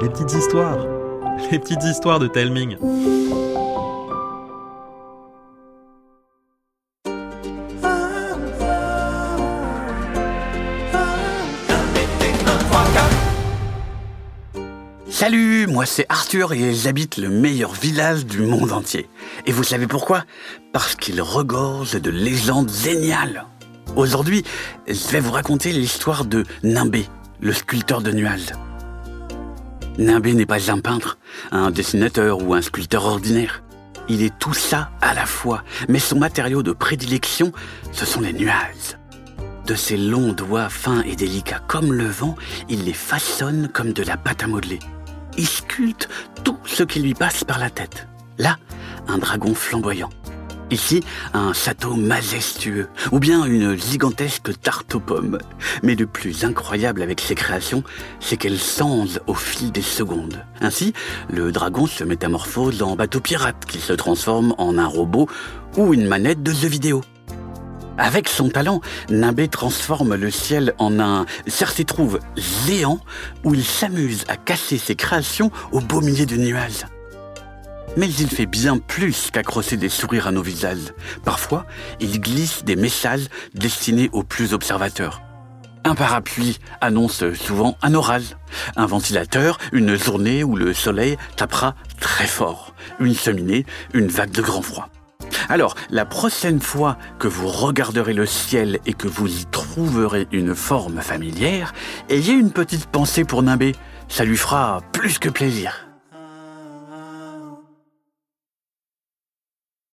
Les petites histoires. Les petites histoires de Telming. Salut, moi c'est Arthur et j'habite le meilleur village du monde entier. Et vous savez pourquoi? Parce qu'il regorge de légendes géniales. Aujourd'hui, je vais vous raconter l'histoire de Nimbé, le sculpteur de nuages. Nimbé n'est pas un peintre, un dessinateur ou un sculpteur ordinaire. Il est tout ça à la fois, mais son matériau de prédilection, ce sont les nuages. De ses longs doigts fins et délicats comme le vent, il les façonne comme de la pâte à modeler. Il sculpte tout ce qui lui passe par la tête. Là, un dragon flamboyant. Ici, un château majestueux, ou bien une gigantesque tarte. Mais le plus incroyable avec ces créations, c'est qu'elles changent au fil des secondes. Ainsi, le dragon se métamorphose en bateau pirate qui se transforme en un robot ou une manette de jeu vidéo. Avec son talent, Nimbé transforme le ciel en un trouve géant où il s'amuse à casser ses créations au beau milieu de nuages. Mais il fait bien plus qu'accrocher des sourires à nos visages. Parfois, il glisse des messages destinés aux plus observateurs. Un parapluie annonce souvent un orage. Un ventilateur, une journée où le soleil tapera très fort. Une cheminée, une vague de grand froid. Alors, la prochaine fois que vous regarderez le ciel et que vous y trouverez une forme familière, ayez une petite pensée pour Nimbé. Ça lui fera plus que plaisir.